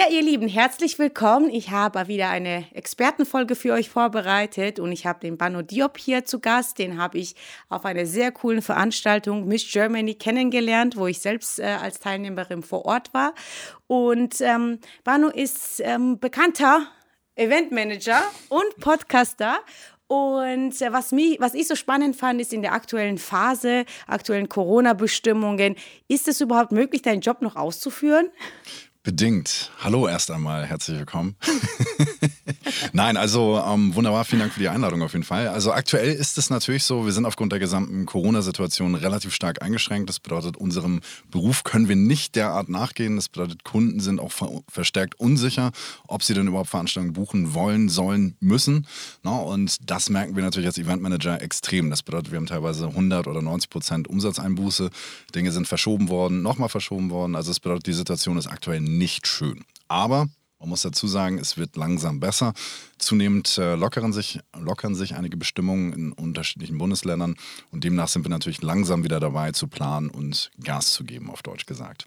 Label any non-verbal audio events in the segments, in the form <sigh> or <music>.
Ja, ihr Lieben, herzlich willkommen. Ich habe wieder eine Expertenfolge für euch vorbereitet und ich habe den Bano Diop hier zu Gast. Den habe ich auf einer sehr coolen Veranstaltung Miss Germany kennengelernt, wo ich selbst äh, als Teilnehmerin vor Ort war. Und ähm, Bano ist ähm, bekannter Eventmanager und Podcaster und äh, was, mich, was ich so spannend fand, ist in der aktuellen Phase, aktuellen Corona-Bestimmungen, ist es überhaupt möglich, deinen Job noch auszuführen? Bedingt. Hallo erst einmal, herzlich willkommen. <laughs> Nein, also ähm, wunderbar, vielen Dank für die Einladung auf jeden Fall. Also aktuell ist es natürlich so, wir sind aufgrund der gesamten Corona-Situation relativ stark eingeschränkt. Das bedeutet, unserem Beruf können wir nicht derart nachgehen. Das bedeutet, Kunden sind auch ver verstärkt unsicher, ob sie denn überhaupt Veranstaltungen buchen wollen, sollen, müssen. Na, und das merken wir natürlich als Eventmanager extrem. Das bedeutet, wir haben teilweise 100 oder 90 Prozent Umsatzeinbuße. Dinge sind verschoben worden, nochmal verschoben worden. Also das bedeutet, die Situation ist aktuell nicht schön. Aber man muss dazu sagen, es wird langsam besser. Zunehmend äh, lockern, sich, lockern sich einige Bestimmungen in unterschiedlichen Bundesländern und demnach sind wir natürlich langsam wieder dabei zu planen und Gas zu geben, auf Deutsch gesagt.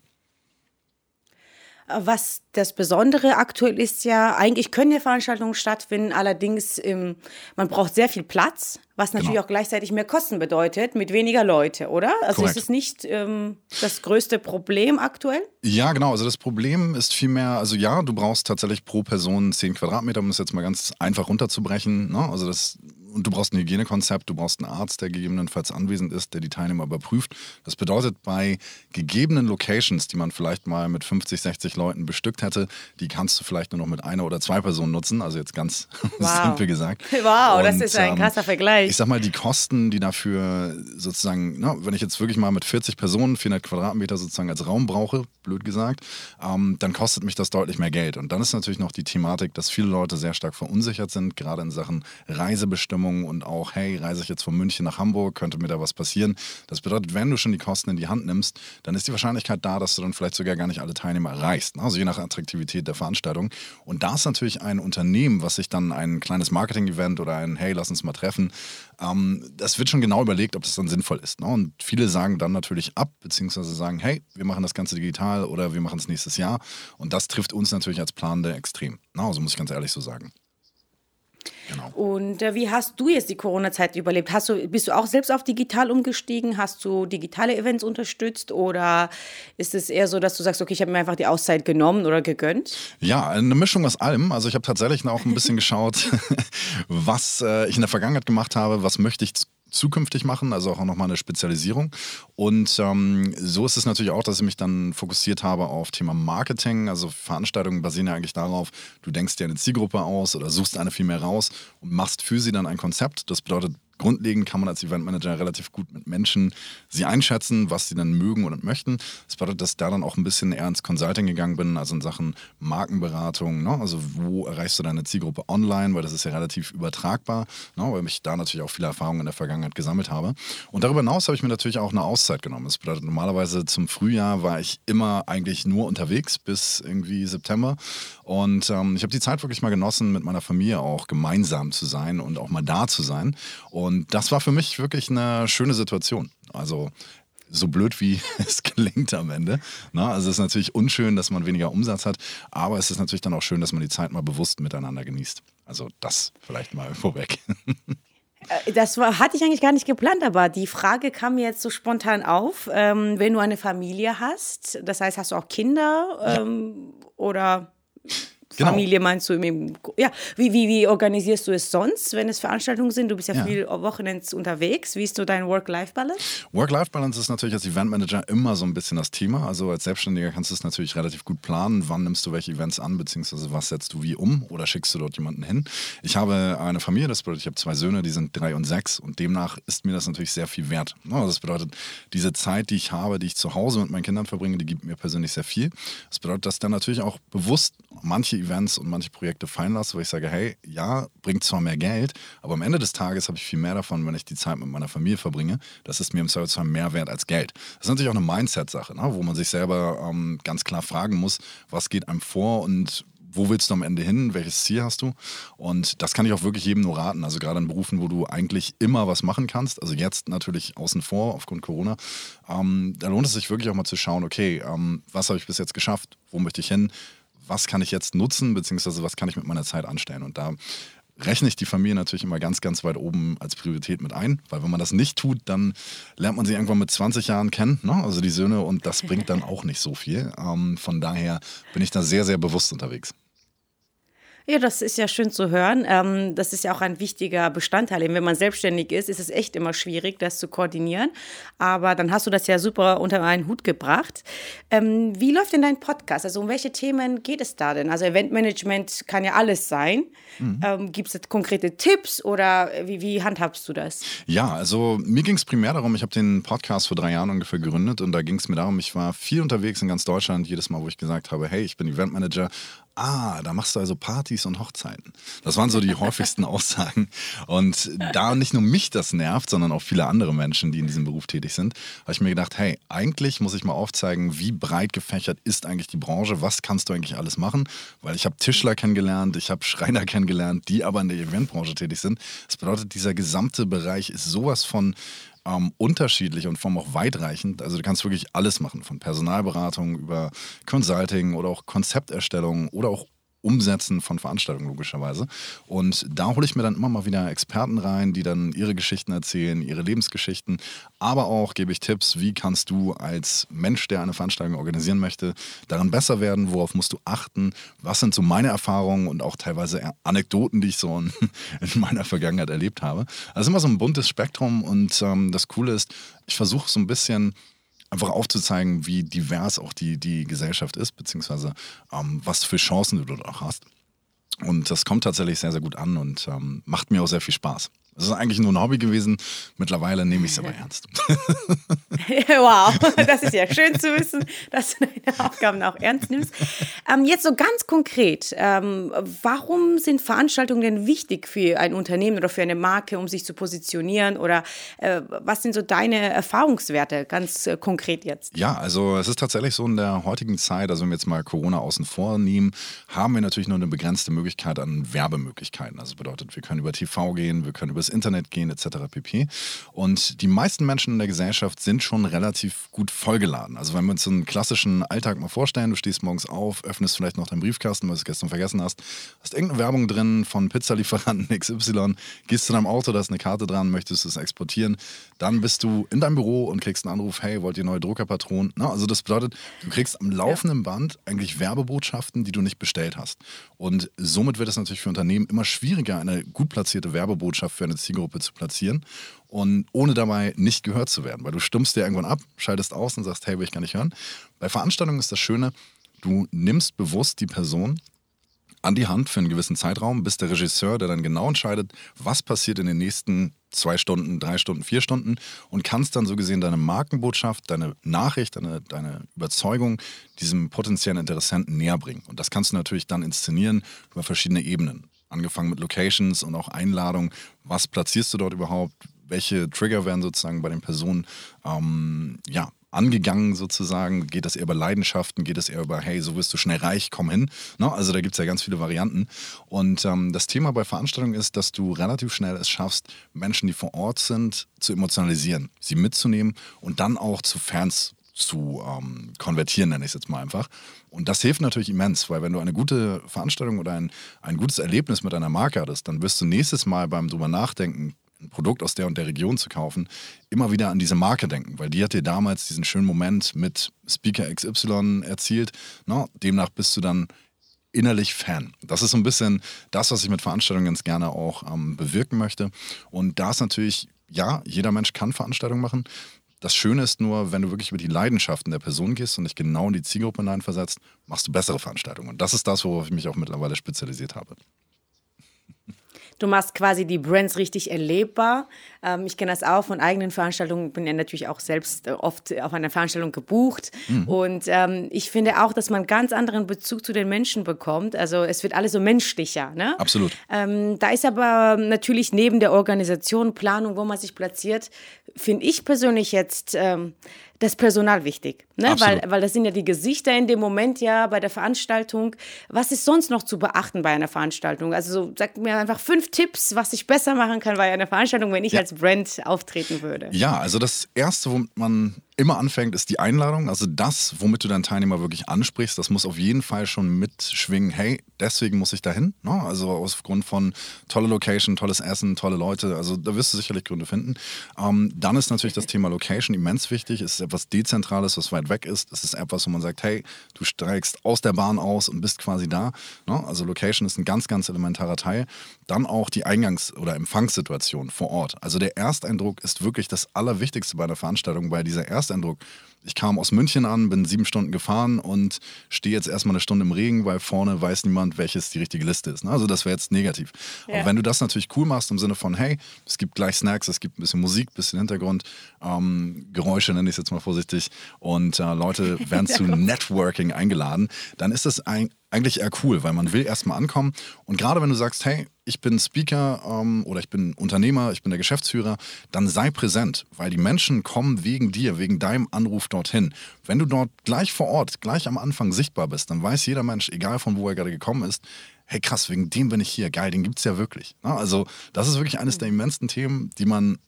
Was das Besondere aktuell ist ja, eigentlich können ja Veranstaltungen stattfinden, allerdings ähm, man braucht sehr viel Platz, was natürlich genau. auch gleichzeitig mehr Kosten bedeutet, mit weniger Leute, oder? Also Korrekt. ist es nicht ähm, das größte Problem aktuell? Ja, genau. Also das Problem ist vielmehr, also ja, du brauchst tatsächlich pro Person 10 Quadratmeter, um das jetzt mal ganz einfach runterzubrechen. Ne? Also das und du brauchst ein Hygienekonzept, du brauchst einen Arzt, der gegebenenfalls anwesend ist, der die Teilnehmer überprüft. Das bedeutet, bei gegebenen Locations, die man vielleicht mal mit 50, 60 Leuten bestückt hätte, die kannst du vielleicht nur noch mit einer oder zwei Personen nutzen. Also jetzt ganz <laughs> wow. simpel gesagt. <laughs> Wow, und, das ist ein ähm, krasser Vergleich. Ich sag mal, die Kosten, die dafür sozusagen, na, wenn ich jetzt wirklich mal mit 40 Personen 400 Quadratmeter sozusagen als Raum brauche, blöd gesagt, ähm, dann kostet mich das deutlich mehr Geld. Und dann ist natürlich noch die Thematik, dass viele Leute sehr stark verunsichert sind, gerade in Sachen Reisebestimmung Wahrnehmung und auch, hey, reise ich jetzt von München nach Hamburg, könnte mir da was passieren. Das bedeutet, wenn du schon die Kosten in die Hand nimmst, dann ist die Wahrscheinlichkeit da, dass du dann vielleicht sogar gar nicht alle Teilnehmer erreichst. Also je nach Attraktivität der Veranstaltung. Und da ist natürlich ein Unternehmen, was sich dann ein kleines Marketing-Event oder ein, hey, lass uns mal treffen, ähm, das wird schon genau überlegt, ob das dann sinnvoll ist. Ne? Und viele sagen dann natürlich ab, beziehungsweise sagen, hey, wir machen das Ganze digital oder wir machen es nächstes Jahr. Und das trifft uns natürlich als Planende extrem. Na, also muss ich ganz ehrlich so sagen. Genau. Und äh, wie hast du jetzt die Corona-Zeit überlebt? Hast du, bist du auch selbst auf digital umgestiegen? Hast du digitale Events unterstützt? Oder ist es eher so, dass du sagst, okay, ich habe mir einfach die Auszeit genommen oder gegönnt? Ja, eine Mischung aus allem. Also ich habe tatsächlich auch ein bisschen geschaut, <laughs> was äh, ich in der Vergangenheit gemacht habe, was möchte ich zukünftig machen, also auch nochmal eine Spezialisierung. Und ähm, so ist es natürlich auch, dass ich mich dann fokussiert habe auf Thema Marketing. Also Veranstaltungen basieren ja eigentlich darauf, du denkst dir eine Zielgruppe aus oder suchst eine viel mehr raus und machst für sie dann ein Konzept. Das bedeutet, grundlegend kann man als Eventmanager relativ gut mit Menschen sie einschätzen, was sie dann mögen oder möchten. Das bedeutet, dass ich da dann auch ein bisschen eher ins Consulting gegangen bin, also in Sachen Markenberatung. Ne? Also wo erreichst du deine Zielgruppe online, weil das ist ja relativ übertragbar, ne? weil ich da natürlich auch viele Erfahrungen in der Vergangenheit gesammelt habe. Und darüber hinaus habe ich mir natürlich auch eine Auszeit genommen. Das bedeutet, normalerweise zum Frühjahr war ich immer eigentlich nur unterwegs bis irgendwie September. Und ähm, ich habe die Zeit wirklich mal genossen, mit meiner Familie auch gemeinsam zu sein und auch mal da zu sein. Und und das war für mich wirklich eine schöne Situation. Also so blöd wie <laughs> es klingt am Ende. Na, also es ist natürlich unschön, dass man weniger Umsatz hat, aber es ist natürlich dann auch schön, dass man die Zeit mal bewusst miteinander genießt. Also das vielleicht mal <laughs> vorweg. Äh, das war, hatte ich eigentlich gar nicht geplant, aber die Frage kam mir jetzt so spontan auf. Ähm, wenn du eine Familie hast, das heißt, hast du auch Kinder ähm, ja. oder Genau. Familie meinst du? Im, ja, wie, wie, wie organisierst du es sonst, wenn es Veranstaltungen sind? Du bist ja, ja. viel Wochenends unterwegs. Wie ist so dein Work-Life-Balance? Work-Life-Balance ist natürlich als Eventmanager immer so ein bisschen das Thema. Also als Selbstständiger kannst du es natürlich relativ gut planen. Wann nimmst du welche Events an, beziehungsweise was setzt du wie um oder schickst du dort jemanden hin? Ich habe eine Familie, das bedeutet, ich habe zwei Söhne, die sind drei und sechs und demnach ist mir das natürlich sehr viel wert. Das bedeutet, diese Zeit, die ich habe, die ich zu Hause mit meinen Kindern verbringe, die gibt mir persönlich sehr viel. Das bedeutet, dass dann natürlich auch bewusst manche Events und manche Projekte fallen lasse, wo ich sage, hey, ja, bringt zwar mehr Geld, aber am Ende des Tages habe ich viel mehr davon, wenn ich die Zeit mit meiner Familie verbringe. Das ist mir im Zweifelsfall mehr wert als Geld. Das ist natürlich auch eine Mindset-Sache, ne? wo man sich selber ähm, ganz klar fragen muss, was geht einem vor und wo willst du am Ende hin? Welches Ziel hast du? Und das kann ich auch wirklich jedem nur raten. Also gerade in Berufen, wo du eigentlich immer was machen kannst, also jetzt natürlich außen vor aufgrund Corona, ähm, da lohnt es sich wirklich auch mal zu schauen, okay, ähm, was habe ich bis jetzt geschafft? Wo möchte ich hin? Was kann ich jetzt nutzen, beziehungsweise was kann ich mit meiner Zeit anstellen. Und da rechne ich die Familie natürlich immer ganz, ganz weit oben als Priorität mit ein, weil wenn man das nicht tut, dann lernt man sie irgendwann mit 20 Jahren kennen, ne? also die Söhne, und das bringt dann <laughs> auch nicht so viel. Ähm, von daher bin ich da sehr, sehr bewusst unterwegs. Ja, das ist ja schön zu hören. Ähm, das ist ja auch ein wichtiger Bestandteil. Wenn man selbstständig ist, ist es echt immer schwierig, das zu koordinieren. Aber dann hast du das ja super unter einen Hut gebracht. Ähm, wie läuft denn dein Podcast? Also um welche Themen geht es da denn? Also Eventmanagement kann ja alles sein. Mhm. Ähm, Gibt es konkrete Tipps oder wie, wie handhabst du das? Ja, also mir ging es primär darum, ich habe den Podcast vor drei Jahren ungefähr gegründet und da ging es mir darum, ich war viel unterwegs in ganz Deutschland, jedes Mal, wo ich gesagt habe, hey, ich bin Eventmanager, Ah, da machst du also Partys und Hochzeiten. Das waren so die häufigsten <laughs> Aussagen. Und da nicht nur mich das nervt, sondern auch viele andere Menschen, die in diesem Beruf tätig sind, habe ich mir gedacht, hey, eigentlich muss ich mal aufzeigen, wie breit gefächert ist eigentlich die Branche, was kannst du eigentlich alles machen? Weil ich habe Tischler kennengelernt, ich habe Schreiner kennengelernt, die aber in der Eventbranche tätig sind. Das bedeutet, dieser gesamte Bereich ist sowas von ähm, unterschiedlich und vor allem auch weitreichend. Also du kannst wirklich alles machen, von Personalberatung über Consulting oder auch Konzepterstellung oder auch Umsetzen von Veranstaltungen logischerweise. Und da hole ich mir dann immer mal wieder Experten rein, die dann ihre Geschichten erzählen, ihre Lebensgeschichten. Aber auch gebe ich Tipps, wie kannst du als Mensch, der eine Veranstaltung organisieren möchte, daran besser werden, worauf musst du achten, was sind so meine Erfahrungen und auch teilweise Anekdoten, die ich so in, <laughs> in meiner Vergangenheit erlebt habe. Also immer so ein buntes Spektrum und ähm, das Coole ist, ich versuche so ein bisschen einfach aufzuzeigen, wie divers auch die, die Gesellschaft ist, beziehungsweise ähm, was für Chancen du dort auch hast. Und das kommt tatsächlich sehr, sehr gut an und ähm, macht mir auch sehr viel Spaß. Es ist eigentlich nur ein Hobby gewesen. Mittlerweile nehme ich es aber <laughs> ernst. <laughs> wow, das ist ja schön zu wissen, dass du deine Aufgaben auch ernst nimmst. Ähm, jetzt so ganz konkret, ähm, warum sind Veranstaltungen denn wichtig für ein Unternehmen oder für eine Marke, um sich zu positionieren? Oder äh, was sind so deine Erfahrungswerte ganz äh, konkret jetzt? Ja, also es ist tatsächlich so in der heutigen Zeit, also wenn wir jetzt mal Corona außen vor nehmen, haben wir natürlich nur eine begrenzte Möglichkeit an Werbemöglichkeiten. Also bedeutet, wir können über TV gehen, wir können über übers Internet gehen etc. pp. Und die meisten Menschen in der Gesellschaft sind schon relativ gut vollgeladen. Also wenn wir uns einen klassischen Alltag mal vorstellen, du stehst morgens auf, öffnest vielleicht noch deinen Briefkasten, weil du es gestern vergessen hast, hast irgendeine Werbung drin von Pizzalieferanten <laughs> XY, gehst zu deinem Auto, da ist eine Karte dran, möchtest es exportieren, dann bist du in deinem Büro und kriegst einen Anruf, hey, wollt ihr neue Druckerpatronen? Na, also das bedeutet, du kriegst am laufenden Band eigentlich Werbebotschaften, die du nicht bestellt hast. Und somit wird es natürlich für Unternehmen immer schwieriger, eine gut platzierte Werbebotschaft für eine eine Zielgruppe zu platzieren und ohne dabei nicht gehört zu werden, weil du stummst dir irgendwann ab, schaltest aus und sagst, hey, will ich gar nicht hören. Bei Veranstaltungen ist das Schöne, du nimmst bewusst die Person an die Hand für einen gewissen Zeitraum, bist der Regisseur, der dann genau entscheidet, was passiert in den nächsten zwei Stunden, drei Stunden, vier Stunden und kannst dann so gesehen deine Markenbotschaft, deine Nachricht, deine, deine Überzeugung diesem potenziellen Interessenten näher bringen. Und das kannst du natürlich dann inszenieren über verschiedene Ebenen angefangen mit Locations und auch Einladungen. Was platzierst du dort überhaupt? Welche Trigger werden sozusagen bei den Personen ähm, ja, angegangen sozusagen? Geht das eher über Leidenschaften? Geht es eher über, hey, so wirst du schnell reich, komm hin? Ne? Also da gibt es ja ganz viele Varianten. Und ähm, das Thema bei Veranstaltungen ist, dass du relativ schnell es schaffst, Menschen, die vor Ort sind, zu emotionalisieren, sie mitzunehmen und dann auch zu Fans zu ähm, konvertieren, nenne ich es jetzt mal einfach. Und das hilft natürlich immens, weil wenn du eine gute Veranstaltung oder ein, ein gutes Erlebnis mit einer Marke hattest, dann wirst du nächstes Mal beim drüber nachdenken, ein Produkt aus der und der Region zu kaufen, immer wieder an diese Marke denken, weil die hat dir damals diesen schönen Moment mit Speaker XY erzielt. No, demnach bist du dann innerlich Fan. Das ist so ein bisschen das, was ich mit Veranstaltungen ganz gerne auch ähm, bewirken möchte. Und da ist natürlich, ja, jeder Mensch kann Veranstaltungen machen. Das Schöne ist nur, wenn du wirklich über die Leidenschaften der Person gehst und dich genau in die Zielgruppe hineinversetzt, machst du bessere Veranstaltungen. Und das ist das, worauf ich mich auch mittlerweile spezialisiert habe. Du machst quasi die Brands richtig erlebbar. Ähm, ich kenne das auch von eigenen Veranstaltungen. Bin ja natürlich auch selbst äh, oft auf einer Veranstaltung gebucht. Mhm. Und ähm, ich finde auch, dass man ganz anderen Bezug zu den Menschen bekommt. Also es wird alles so menschlicher. Ne? Absolut. Ähm, da ist aber natürlich neben der Organisation, Planung, wo man sich platziert, finde ich persönlich jetzt ähm, das Personal wichtig. Ne? Weil, weil das sind ja die Gesichter in dem Moment ja bei der Veranstaltung. Was ist sonst noch zu beachten bei einer Veranstaltung? Also so, sag mir einfach fünf Tipps, was ich besser machen kann bei einer Veranstaltung, wenn ich ja. als Brand auftreten würde. Ja, also das Erste, womit man immer anfängt, ist die Einladung. Also das, womit du deinen Teilnehmer wirklich ansprichst, das muss auf jeden Fall schon mitschwingen. Hey, deswegen muss ich dahin. Ne? Also aufgrund von tolle Location, tolles Essen, tolle Leute. Also da wirst du sicherlich Gründe finden. Ähm, dann ist natürlich das Thema Location immens wichtig. Es ist etwas Dezentrales, was weit weg ist. Es ist etwas, wo man sagt, hey, du steigst aus der Bahn aus und bist quasi da. Ne? Also Location ist ein ganz, ganz elementarer Teil. Dann auch die Eingangs- oder Empfangssituation vor Ort. Also der Ersteindruck ist wirklich das Allerwichtigste bei einer Veranstaltung, weil dieser Ersteindruck, ich kam aus München an, bin sieben Stunden gefahren und stehe jetzt erstmal eine Stunde im Regen, weil vorne weiß niemand, welches die richtige Liste ist. Ne? Also das wäre jetzt negativ. Ja. Aber wenn du das natürlich cool machst im Sinne von, hey, es gibt gleich Snacks, es gibt ein bisschen Musik, ein bisschen Hintergrund, ähm, Geräusche nenne ich es jetzt mal vorsichtig und äh, Leute werden <laughs> zu Networking eingeladen, dann ist das ein, eigentlich eher cool, weil man will erstmal ankommen. Und gerade wenn du sagst, hey, ich bin Speaker ähm, oder ich bin Unternehmer, ich bin der Geschäftsführer, dann sei präsent, weil die Menschen kommen wegen dir, wegen deinem Anruf dorthin. Wenn du dort gleich vor Ort, gleich am Anfang sichtbar bist, dann weiß jeder Mensch, egal von wo er gerade gekommen ist, hey krass, wegen dem bin ich hier, geil, den gibt es ja wirklich. Also das ist wirklich eines der immensen Themen, die man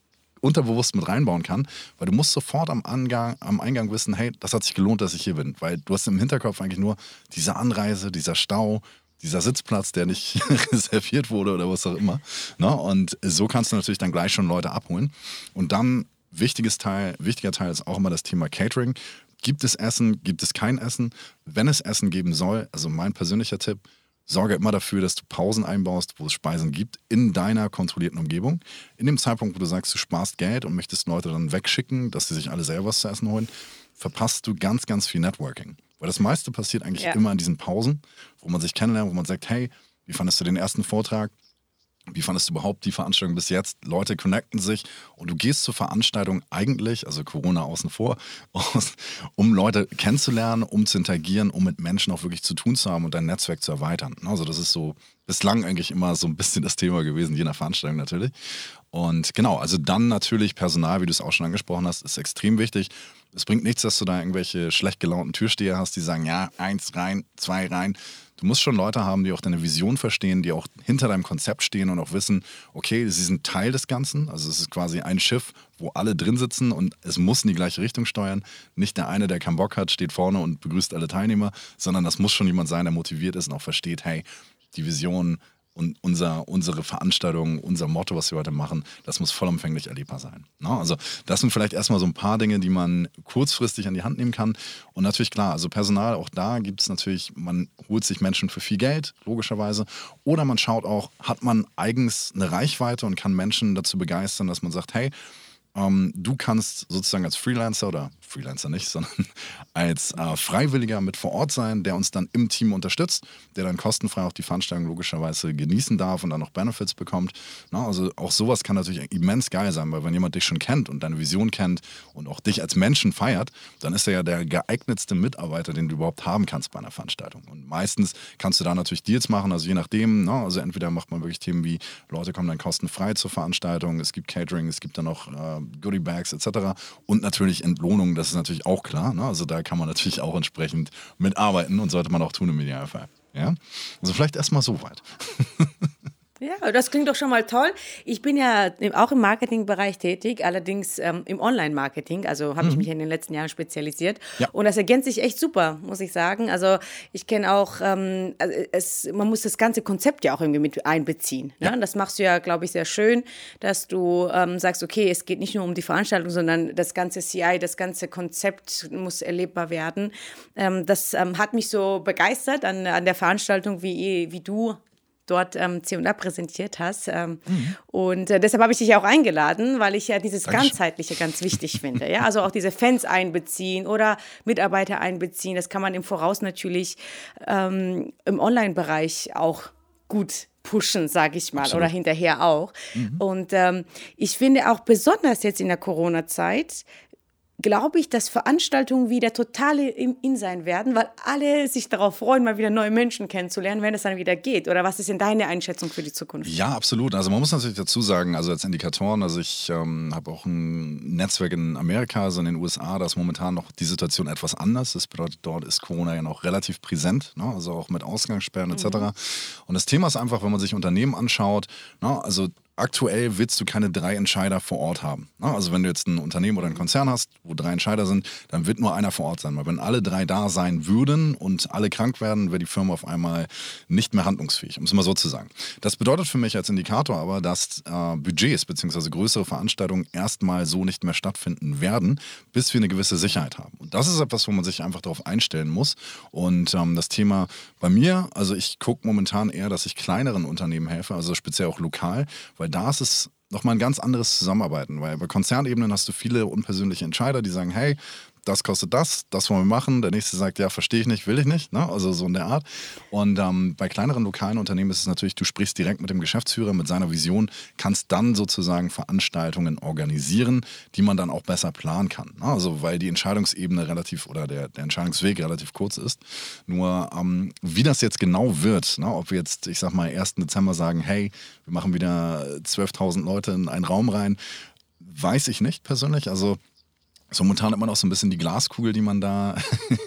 unterbewusst mit reinbauen kann, weil du musst sofort am, Angang, am Eingang wissen, hey, das hat sich gelohnt, dass ich hier bin, weil du hast im Hinterkopf eigentlich nur diese Anreise, dieser Stau, dieser Sitzplatz, der nicht <laughs> reserviert wurde oder was auch immer. Ne? Und so kannst du natürlich dann gleich schon Leute abholen. Und dann wichtiges Teil, wichtiger Teil ist auch immer das Thema Catering. Gibt es Essen, gibt es kein Essen? Wenn es Essen geben soll, also mein persönlicher Tipp, sorge immer dafür, dass du Pausen einbaust, wo es Speisen gibt, in deiner kontrollierten Umgebung. In dem Zeitpunkt, wo du sagst, du sparst Geld und möchtest Leute dann wegschicken, dass sie sich alle selber was zu essen holen, verpasst du ganz, ganz viel Networking. Weil das meiste passiert eigentlich ja. immer in diesen Pausen, wo man sich kennenlernt, wo man sagt, hey, wie fandest du den ersten Vortrag? Wie fandest du überhaupt die Veranstaltung bis jetzt? Leute connecten sich und du gehst zur Veranstaltung eigentlich, also Corona außen vor, um Leute kennenzulernen, um zu interagieren, um mit Menschen auch wirklich zu tun zu haben und dein Netzwerk zu erweitern. Also das ist so bislang eigentlich immer so ein bisschen das Thema gewesen, je nach Veranstaltung natürlich. Und genau, also dann natürlich Personal, wie du es auch schon angesprochen hast, ist extrem wichtig. Es bringt nichts, dass du da irgendwelche schlecht gelaunten Türsteher hast, die sagen, ja, eins rein, zwei rein Du musst schon Leute haben, die auch deine Vision verstehen, die auch hinter deinem Konzept stehen und auch wissen, okay, sie sind Teil des Ganzen. Also es ist quasi ein Schiff, wo alle drin sitzen und es muss in die gleiche Richtung steuern. Nicht der eine, der keinen Bock hat, steht vorne und begrüßt alle Teilnehmer, sondern das muss schon jemand sein, der motiviert ist und auch versteht, hey, die Vision und unser, unsere Veranstaltung, unser Motto, was wir heute machen, das muss vollumfänglich erlebbar sein. Ne? Also das sind vielleicht erstmal so ein paar Dinge, die man kurzfristig an die Hand nehmen kann. Und natürlich klar, also Personal, auch da gibt es natürlich, man holt sich Menschen für viel Geld, logischerweise. Oder man schaut auch, hat man eigens eine Reichweite und kann Menschen dazu begeistern, dass man sagt, hey, ähm, du kannst sozusagen als Freelancer oder Freelancer nicht, <laughs> sondern als äh, Freiwilliger mit vor Ort sein, der uns dann im Team unterstützt, der dann kostenfrei auch die Veranstaltung logischerweise genießen darf und dann noch Benefits bekommt. Na, also auch sowas kann natürlich immens geil sein, weil wenn jemand dich schon kennt und deine Vision kennt und auch dich als Menschen feiert, dann ist er ja der geeignetste Mitarbeiter, den du überhaupt haben kannst bei einer Veranstaltung. Und meistens kannst du da natürlich Deals machen, also je nachdem, na, also entweder macht man wirklich Themen wie Leute kommen dann kostenfrei zur Veranstaltung, es gibt Catering, es gibt dann noch äh, Goodie Bags etc. Und natürlich Entlohnung, das ist natürlich auch klar. Ne? Also da kann man natürlich auch entsprechend mitarbeiten und sollte man auch tun im Idealfall. Ja? Also vielleicht erstmal so weit. <laughs> Ja, das klingt doch schon mal toll. Ich bin ja auch im Marketingbereich tätig, allerdings ähm, im Online-Marketing. Also habe mhm. ich mich in den letzten Jahren spezialisiert. Ja. Und das ergänzt sich echt super, muss ich sagen. Also ich kenne auch, ähm, also es, man muss das ganze Konzept ja auch irgendwie mit einbeziehen. Ne? Ja. Das machst du ja, glaube ich, sehr schön, dass du ähm, sagst, okay, es geht nicht nur um die Veranstaltung, sondern das ganze CI, das ganze Konzept muss erlebbar werden. Ähm, das ähm, hat mich so begeistert an, an der Veranstaltung, wie, wie du dort ähm, C&A präsentiert hast. Ähm, mhm. Und äh, deshalb habe ich dich auch eingeladen, weil ich ja dieses Dankeschön. Ganzheitliche ganz wichtig finde. Ja? Also auch diese Fans einbeziehen oder Mitarbeiter einbeziehen. Das kann man im Voraus natürlich ähm, im Online-Bereich auch gut pushen, sage ich mal, Absolut. oder hinterher auch. Mhm. Und ähm, ich finde auch besonders jetzt in der Corona-Zeit glaube ich, dass Veranstaltungen wieder total im In sein werden, weil alle sich darauf freuen, mal wieder neue Menschen kennenzulernen, wenn es dann wieder geht. Oder was ist denn deine Einschätzung für die Zukunft? Ja, absolut. Also man muss natürlich dazu sagen, also als Indikatoren, also ich ähm, habe auch ein Netzwerk in Amerika, also in den USA, da ist momentan noch die Situation etwas anders. Das bedeutet, dort ist Corona ja noch relativ präsent, ne? also auch mit Ausgangssperren etc. Mhm. Und das Thema ist einfach, wenn man sich Unternehmen anschaut, ne? also aktuell willst du keine drei Entscheider vor Ort haben. Also wenn du jetzt ein Unternehmen oder einen Konzern hast, wo drei Entscheider sind, dann wird nur einer vor Ort sein. Weil wenn alle drei da sein würden und alle krank werden, wäre die Firma auf einmal nicht mehr handlungsfähig, um es mal so zu sagen. Das bedeutet für mich als Indikator aber, dass äh, Budgets bzw. größere Veranstaltungen erstmal so nicht mehr stattfinden werden, bis wir eine gewisse Sicherheit haben. Und das ist etwas, wo man sich einfach darauf einstellen muss. Und ähm, das Thema bei mir, also ich gucke momentan eher, dass ich kleineren Unternehmen helfe, also speziell auch lokal, weil weil da ist es nochmal ein ganz anderes Zusammenarbeiten, weil bei Konzernebenen hast du viele unpersönliche Entscheider, die sagen, hey, das kostet das, das wollen wir machen. Der nächste sagt, ja, verstehe ich nicht, will ich nicht. Ne? Also so in der Art. Und ähm, bei kleineren lokalen Unternehmen ist es natürlich, du sprichst direkt mit dem Geschäftsführer, mit seiner Vision, kannst dann sozusagen Veranstaltungen organisieren, die man dann auch besser planen kann. Ne? Also weil die Entscheidungsebene relativ oder der, der Entscheidungsweg relativ kurz ist. Nur ähm, wie das jetzt genau wird, ne? ob wir jetzt, ich sag mal, 1. Dezember sagen, hey, wir machen wieder 12.000 Leute in einen Raum rein, weiß ich nicht persönlich. Also so momentan hat man auch so ein bisschen die Glaskugel, die man da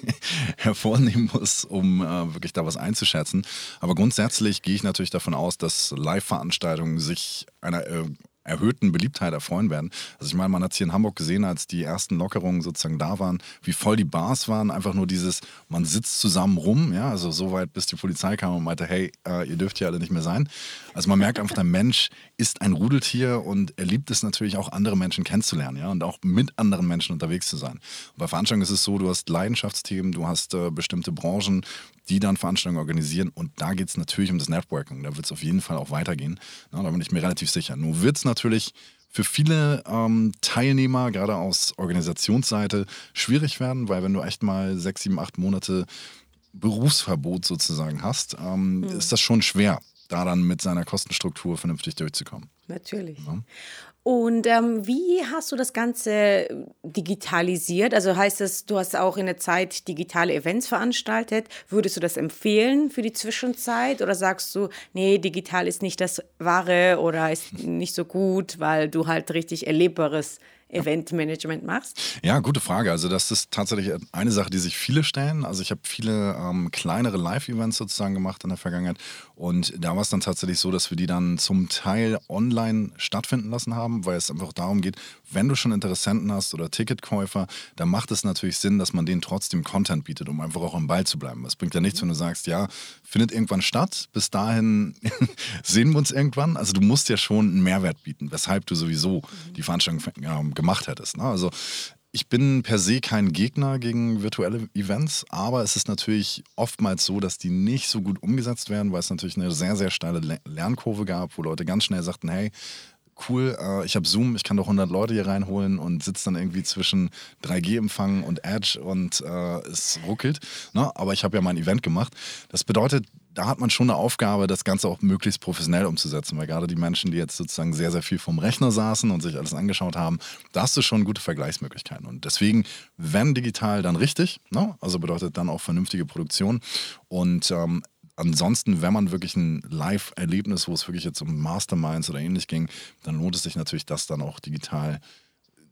<laughs> hervornehmen muss, um äh, wirklich da was einzuschätzen. Aber grundsätzlich gehe ich natürlich davon aus, dass Live-Veranstaltungen sich einer äh, erhöhten Beliebtheit erfreuen werden. Also ich meine, man hat es hier in Hamburg gesehen, als die ersten Lockerungen sozusagen da waren, wie voll die Bars waren. Einfach nur dieses, man sitzt zusammen rum, ja, also so weit, bis die Polizei kam und meinte, hey, äh, ihr dürft hier alle nicht mehr sein. Also man merkt einfach, der Mensch ist ein Rudeltier und er liebt es natürlich auch, andere Menschen kennenzulernen, ja, und auch mit anderen Menschen unterwegs zu sein. Und bei Veranstaltungen ist es so, du hast Leidenschaftsthemen, du hast äh, bestimmte Branchen, die dann Veranstaltungen organisieren. Und da geht es natürlich um das Networking. Da wird es auf jeden Fall auch weitergehen. Na, da bin ich mir relativ sicher. Nur wird es natürlich für viele ähm, Teilnehmer, gerade aus Organisationsseite, schwierig werden, weil wenn du echt mal sechs, sieben, acht Monate Berufsverbot sozusagen hast, ähm, mhm. ist das schon schwer, da dann mit seiner Kostenstruktur vernünftig durchzukommen. Natürlich. Ja. Und ähm, wie hast du das Ganze digitalisiert? Also heißt das, du hast auch in der Zeit digitale Events veranstaltet. Würdest du das empfehlen für die Zwischenzeit? Oder sagst du, nee, digital ist nicht das Wahre oder ist nicht so gut, weil du halt richtig Erlebbares Eventmanagement machst? Ja, gute Frage. Also das ist tatsächlich eine Sache, die sich viele stellen. Also ich habe viele ähm, kleinere Live-Events sozusagen gemacht in der Vergangenheit und da war es dann tatsächlich so, dass wir die dann zum Teil online stattfinden lassen haben, weil es einfach darum geht, wenn du schon Interessenten hast oder Ticketkäufer, dann macht es natürlich Sinn, dass man denen trotzdem Content bietet, um einfach auch am Ball zu bleiben. Es bringt ja nichts, wenn du sagst, ja, findet irgendwann statt, bis dahin <laughs> sehen wir uns irgendwann. Also du musst ja schon einen Mehrwert bieten, weshalb du sowieso die Veranstaltung ähm, gemacht hättest. Ne? Also ich bin per se kein Gegner gegen virtuelle Events, aber es ist natürlich oftmals so, dass die nicht so gut umgesetzt werden, weil es natürlich eine sehr, sehr steile Lernkurve gab, wo Leute ganz schnell sagten, hey, cool, äh, ich habe Zoom, ich kann doch 100 Leute hier reinholen und sitze dann irgendwie zwischen 3G-Empfang und Edge und äh, es ruckelt. Ne? Aber ich habe ja mein Event gemacht. Das bedeutet, da hat man schon eine Aufgabe, das Ganze auch möglichst professionell umzusetzen, weil gerade die Menschen, die jetzt sozusagen sehr, sehr viel vom Rechner saßen und sich alles angeschaut haben, da hast du schon gute Vergleichsmöglichkeiten. Und deswegen, wenn digital, dann richtig, ne? also bedeutet dann auch vernünftige Produktion. Und ähm, ansonsten, wenn man wirklich ein Live-Erlebnis, wo es wirklich jetzt um Masterminds oder ähnlich ging, dann lohnt es sich natürlich, das dann auch digital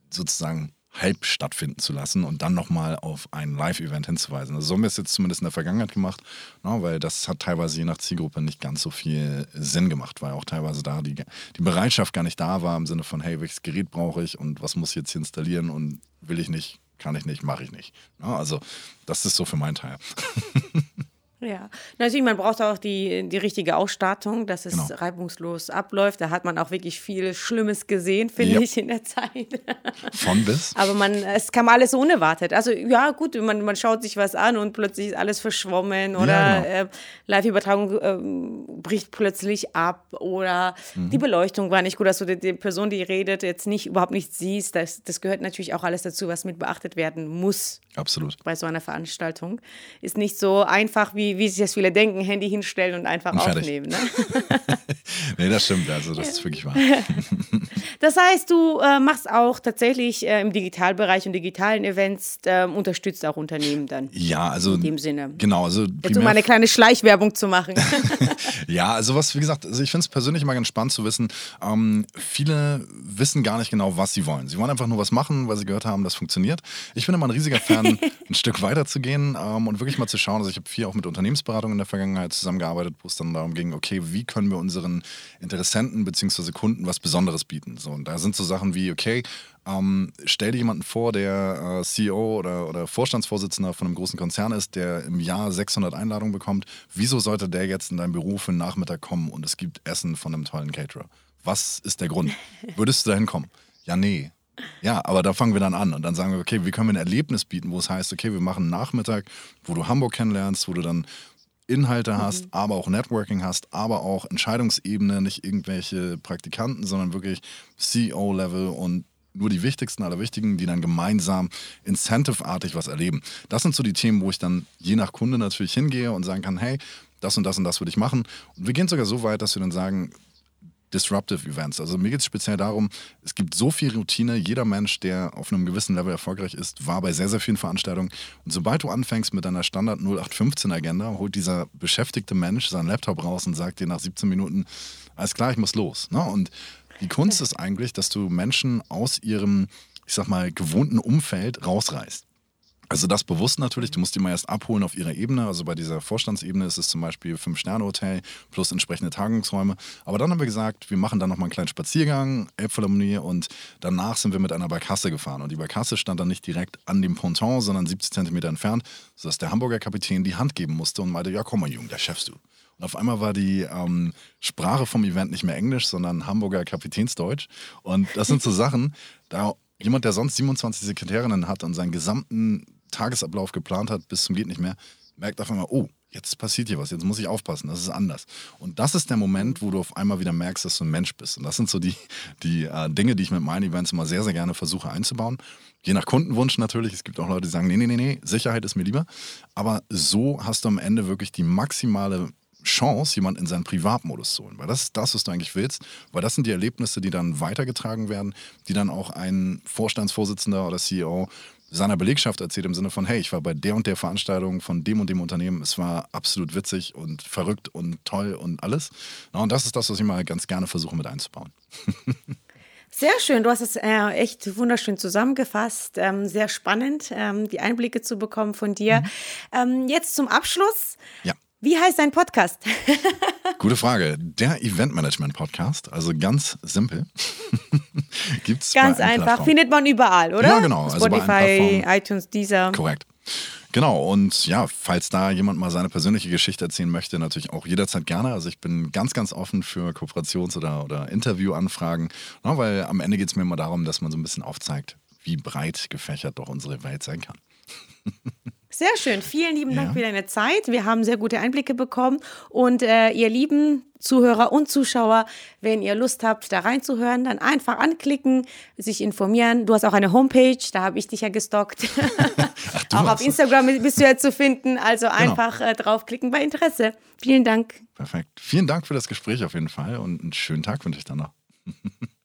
sozusagen halb stattfinden zu lassen und dann nochmal auf ein Live-Event hinzuweisen. Also so haben wir es jetzt zumindest in der Vergangenheit gemacht, na, ne, weil das hat teilweise je nach Zielgruppe nicht ganz so viel Sinn gemacht, weil auch teilweise da die, die Bereitschaft gar nicht da war im Sinne von, hey, welches Gerät brauche ich und was muss ich jetzt hier installieren und will ich nicht, kann ich nicht, mache ich nicht. Na, also das ist so für meinen Teil. <laughs> Ja, natürlich, man braucht auch die, die richtige Ausstattung, dass es genau. reibungslos abläuft. Da hat man auch wirklich viel Schlimmes gesehen, finde ja. ich, in der Zeit. <laughs> Von bis. Aber man, es kam alles unerwartet. Also ja, gut, man, man schaut sich was an und plötzlich ist alles verschwommen oder ja, genau. äh, Live-Übertragung äh, bricht plötzlich ab oder mhm. die Beleuchtung war nicht gut, dass du die, die, Person, die redet, jetzt nicht überhaupt nicht siehst. Das, das gehört natürlich auch alles dazu, was mit beachtet werden muss. Absolut. Bei so einer Veranstaltung. Ist nicht so einfach wie wie, sich das viele denken, Handy hinstellen und einfach und aufnehmen. Ne? <laughs> nee, das stimmt, also das ist wirklich wahr. <laughs> das heißt, du äh, machst auch tatsächlich äh, im Digitalbereich und digitalen Events, äh, unterstützt auch Unternehmen dann. Ja, also in dem Sinne. Genau, also Jetzt, um eine kleine Schleichwerbung zu machen. <laughs> <laughs> ja, also was, wie gesagt, also ich finde es persönlich immer ganz spannend zu wissen, ähm, viele wissen gar nicht genau, was sie wollen. Sie wollen einfach nur was machen, weil sie gehört haben, das funktioniert. Ich bin immer ein riesiger Fan, ein Stück weiter zu gehen ähm, und wirklich mal zu schauen. Also ich habe viel auch mit Unternehmensberatung in der Vergangenheit zusammengearbeitet, wo es dann darum ging, okay, wie können wir unseren Interessenten bzw. Kunden was Besonderes bieten. So, und da sind so Sachen wie, okay, ähm, stell dir jemanden vor, der äh, CEO oder, oder Vorstandsvorsitzender von einem großen Konzern ist, der im Jahr 600 Einladungen bekommt. Wieso sollte der jetzt in dein Büro für einen Nachmittag kommen und es gibt Essen von einem tollen Caterer? Was ist der Grund? Würdest du da hinkommen? Ja, nee. Ja, aber da fangen wir dann an und dann sagen wir, okay, wie können wir ein Erlebnis bieten, wo es heißt, okay, wir machen einen Nachmittag, wo du Hamburg kennenlernst, wo du dann Inhalte mhm. hast, aber auch Networking hast, aber auch Entscheidungsebene, nicht irgendwelche Praktikanten, sondern wirklich CEO-Level und nur die wichtigsten aller wichtigen, die dann gemeinsam incentive-artig was erleben. Das sind so die Themen, wo ich dann je nach Kunde natürlich hingehe und sagen kann, hey, das und das und das würde ich machen. Und wir gehen sogar so weit, dass wir dann sagen, Disruptive Events. Also mir geht es speziell darum, es gibt so viel Routine. Jeder Mensch, der auf einem gewissen Level erfolgreich ist, war bei sehr, sehr vielen Veranstaltungen. Und sobald du anfängst mit deiner Standard 0815 Agenda, holt dieser beschäftigte Mensch seinen Laptop raus und sagt dir nach 17 Minuten, alles klar, ich muss los. Ne? Und die Kunst ist eigentlich, dass du Menschen aus ihrem, ich sag mal, gewohnten Umfeld rausreißt. Also das bewusst natürlich, du musst die mal erst abholen auf ihrer Ebene. Also bei dieser Vorstandsebene ist es zum Beispiel Fünf-Sterne-Hotel plus entsprechende Tagungsräume. Aber dann haben wir gesagt, wir machen dann nochmal einen kleinen Spaziergang, Elbphilharmonie und danach sind wir mit einer Barkasse gefahren. Und die Barkasse stand dann nicht direkt an dem Ponton, sondern 70 Zentimeter entfernt, sodass der Hamburger Kapitän die Hand geben musste und meinte, ja komm mal Junge, der schaffst du. Und auf einmal war die ähm, Sprache vom Event nicht mehr Englisch, sondern Hamburger Kapitänsdeutsch. Und das sind so Sachen, da jemand, der sonst 27 Sekretärinnen hat und seinen gesamten Tagesablauf geplant hat, bis zum geht nicht mehr, merkt auf einmal, oh, jetzt passiert hier was, jetzt muss ich aufpassen, das ist anders. Und das ist der Moment, wo du auf einmal wieder merkst, dass du ein Mensch bist. Und das sind so die, die äh, Dinge, die ich mit meinen Events immer sehr, sehr gerne versuche einzubauen. Je nach Kundenwunsch natürlich. Es gibt auch Leute, die sagen, nee, nee, nee, nee, Sicherheit ist mir lieber. Aber so hast du am Ende wirklich die maximale Chance, jemanden in seinen Privatmodus zu holen. Weil das ist das, was du eigentlich willst. Weil das sind die Erlebnisse, die dann weitergetragen werden, die dann auch ein Vorstandsvorsitzender oder CEO seiner Belegschaft erzählt im Sinne von, hey, ich war bei der und der Veranstaltung von dem und dem Unternehmen, es war absolut witzig und verrückt und toll und alles. und das ist das, was ich mal ganz gerne versuche mit einzubauen. <laughs> Sehr schön, du hast es äh, echt wunderschön zusammengefasst. Ähm, sehr spannend, ähm, die Einblicke zu bekommen von dir. Mhm. Ähm, jetzt zum Abschluss. Ja. Wie heißt dein Podcast? <laughs> Gute Frage. Der Eventmanagement Podcast, also ganz simpel. <laughs> Gibt's ganz einfach, findet man überall, oder? Ja, genau. Also Spotify, also iTunes, Deezer. Korrekt. Genau, und ja, falls da jemand mal seine persönliche Geschichte erzählen möchte, natürlich auch jederzeit gerne. Also ich bin ganz, ganz offen für Kooperations- oder, oder Interviewanfragen, na, weil am Ende geht es mir immer darum, dass man so ein bisschen aufzeigt, wie breit gefächert doch unsere Welt sein kann. <laughs> Sehr schön. Vielen lieben Dank ja. für deine Zeit. Wir haben sehr gute Einblicke bekommen. Und äh, ihr lieben Zuhörer und Zuschauer, wenn ihr Lust habt, da reinzuhören, dann einfach anklicken, sich informieren. Du hast auch eine Homepage, da habe ich dich ja gestockt. <laughs> Ach, auch auf Instagram bist du ja zu finden. Also genau. einfach äh, draufklicken bei Interesse. Vielen Dank. Perfekt. Vielen Dank für das Gespräch auf jeden Fall und einen schönen Tag wünsche ich dann noch. <laughs>